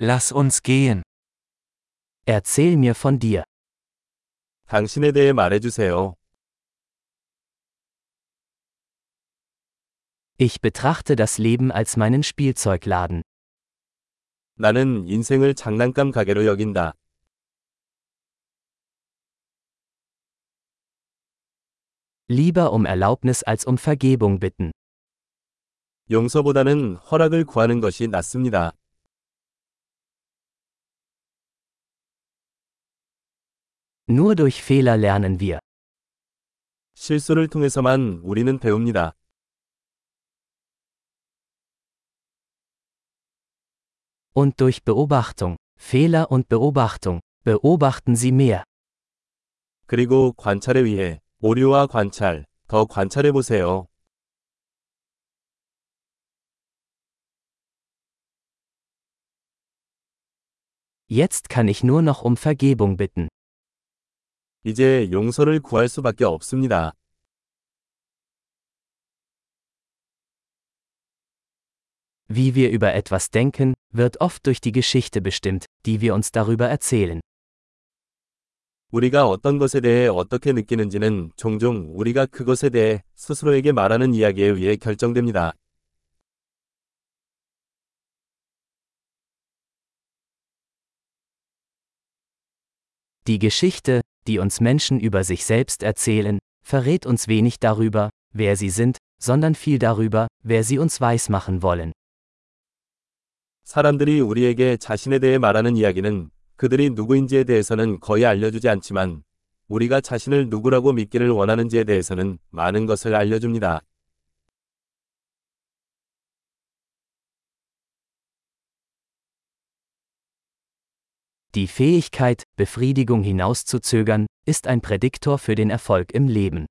Lass uns gehen. Erzähl mir von dir. 당신에 대해 말해주세요. Ich betrachte das Leben als meinen Spielzeugladen. 나는 인생을 장난감 가게로 여긴다. Lieber um Erlaubnis als um Vergebung bitten. 용서보다는 허락을 구하는 것이 낫습니다. Nur durch Fehler lernen wir. 실수를 통해서만 우리는 배웁니다. Und durch Beobachtung, Fehler und Beobachtung, beobachten Sie mehr. 그리고 관찰에 의해 오류와 관찰, 더 관찰해 보세요. Jetzt kann ich nur noch um Vergebung bitten. 이제 용서를 구할 수밖에 없습니다. Wie wir über etwas denken, wird oft durch die Geschichte bestimmt, die wir uns darüber erzählen. 우리가 어떤 것에 대해 어떻게 느끼는지는 종종 우리가 그것에 대해 스스로에게 말하는 이야기에 의해 결정됩니다. Die Geschichte, die uns Menschen über sich selbst erzählen, verrät uns wenig darüber, wer sie sind, sondern viel darüber, wer sie uns weismachen wollen. 사람들이 우리에게 자신에 대해 말하는 이야기는 그들이 누구인지에 대해서는 거의 알려주지 않지만 우리가 자신을 누구라고 믿기를 원하는지에 대해서는 많은 것을 알려줍니다. Die Fähigkeit, Befriedigung hinauszuzögern, ist ein Prädiktor für den Erfolg im Leben.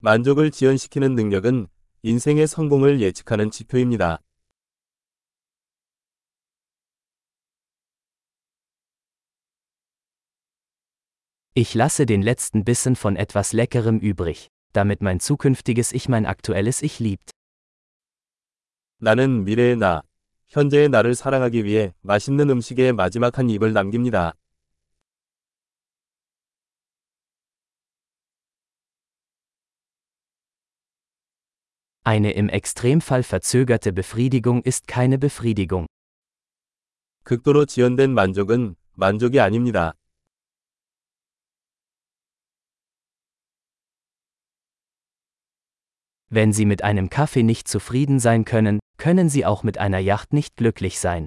만족을 지연시키는 능력은 인생의 성공을 예측하는 지표입니다. Ich lasse den letzten Bissen von etwas Leckerem übrig, damit mein zukünftiges Ich mein aktuelles Ich liebt. 나는 미래의 나, 현재의 나를 사랑하기 위해 맛있는 음식에 마지막 한 입을 남깁니다. Eine im Extremfall verzögerte Befriedigung ist keine Befriedigung. 극도로 지연된 만족은 만족이 아닙니다. Wenn Sie mit einem Kaffee nicht zufrieden sein können, können Sie auch mit einer Yacht nicht glücklich sein.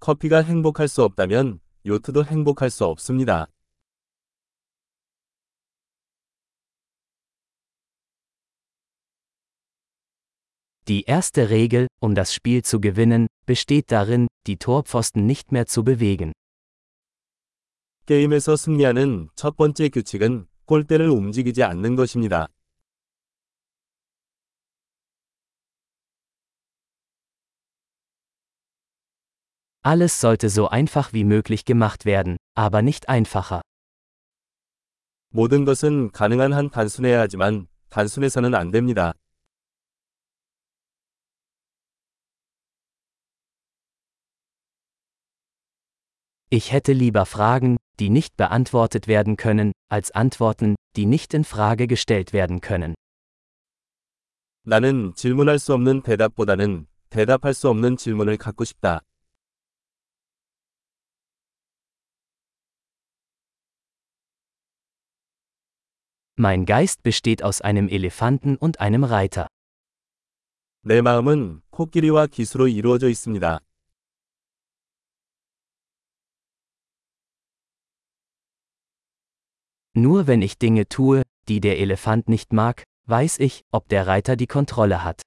커피가 행복할 수 없다면 요트도 행복할 수 없습니다. Die erste Regel, um das Spiel zu gewinnen, besteht darin, die Torpfosten nicht mehr zu bewegen. 게임에서 승리하는 첫 번째 규칙은 골대를 움직이지 않는 것입니다. Alles sollte so einfach wie möglich gemacht werden, aber nicht einfacher. 모든 것은 가능한 한 단순해야 하지만 단순해서는 안 됩니다. Ich hätte lieber Fragen, die nicht beantwortet werden können, als Antworten, die nicht in Frage gestellt werden können. 나는 질문할 수 없는 대답보다는 대답할 수 없는 질문을 갖고 싶다. Mein Geist besteht aus einem Elefanten und einem Reiter. 내 마음은 코끼리와 기수로 이루어져 있습니다. Nur wenn ich Dinge tue, die der Elefant nicht mag, weiß ich, ob der Reiter die Kontrolle hat.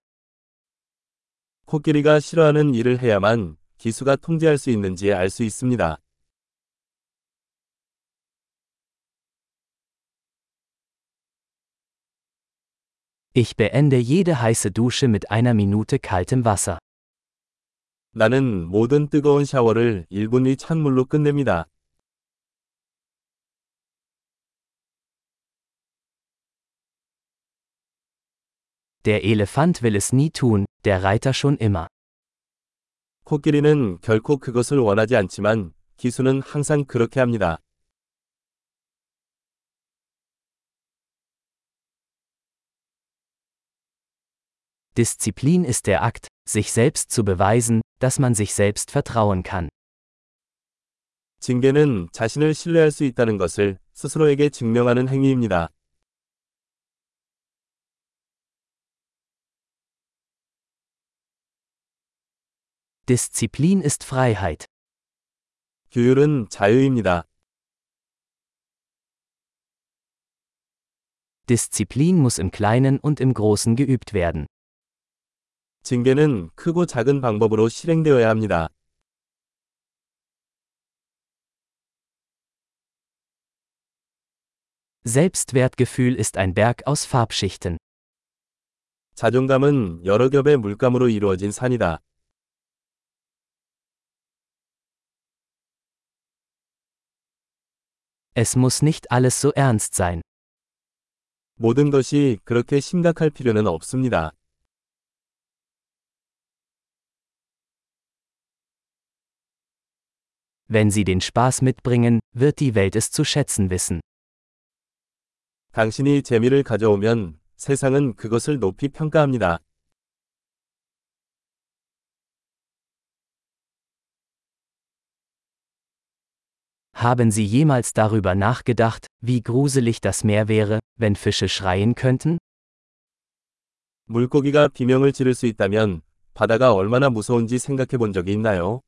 코끼리가 싫어하는 일을 해야만 기수가 통제할 수 있는지 알 수 있습니다. Ich beende jede heiße Dusche mit einer Minute kaltem Wasser. 나는 모든 뜨거운 샤워를 1분 이 찬물로 끝냅니다. Der Elefant will es nie tun, der Reiter schon immer. 코끼리는 결코 그것을 원하지 않지만 기수는 항상 그렇게 합니다. Disziplin ist der Akt, sich selbst zu beweisen, dass man sich selbst vertrauen kann. 징계는 자신을 신뢰할 수 있다는 것을 스스로에게 증명하는 행위입니다. Disziplin ist Freiheit. 규율은 자유입니다. Disziplin muss im Kleinen und im Großen geübt werden. 징계는 크고 작은 방법으로 실행되어야 합니다. Selbstwertgefühl ist ein Berg aus Farbschichten. 자존감은 여러 겹의 물감으로 이루어진 산이다. Es muss nicht alles so ernst sein. 모든 것이 그렇게 심각할 필요는 없습니다. Wenn Sie den Spaß mitbringen, wird die Welt es zu schätzen wissen. 당신이 재미를 가져오면 세상은 그것을 높이 평가합니다. Haben Sie jemals darüber nachgedacht, wie gruselig das Meer wäre, wenn Fische schreien könnten? 물고기가 비명을 지를 수 있다면 바다가 얼마나 무서운지 생각해 본 적이 있나요?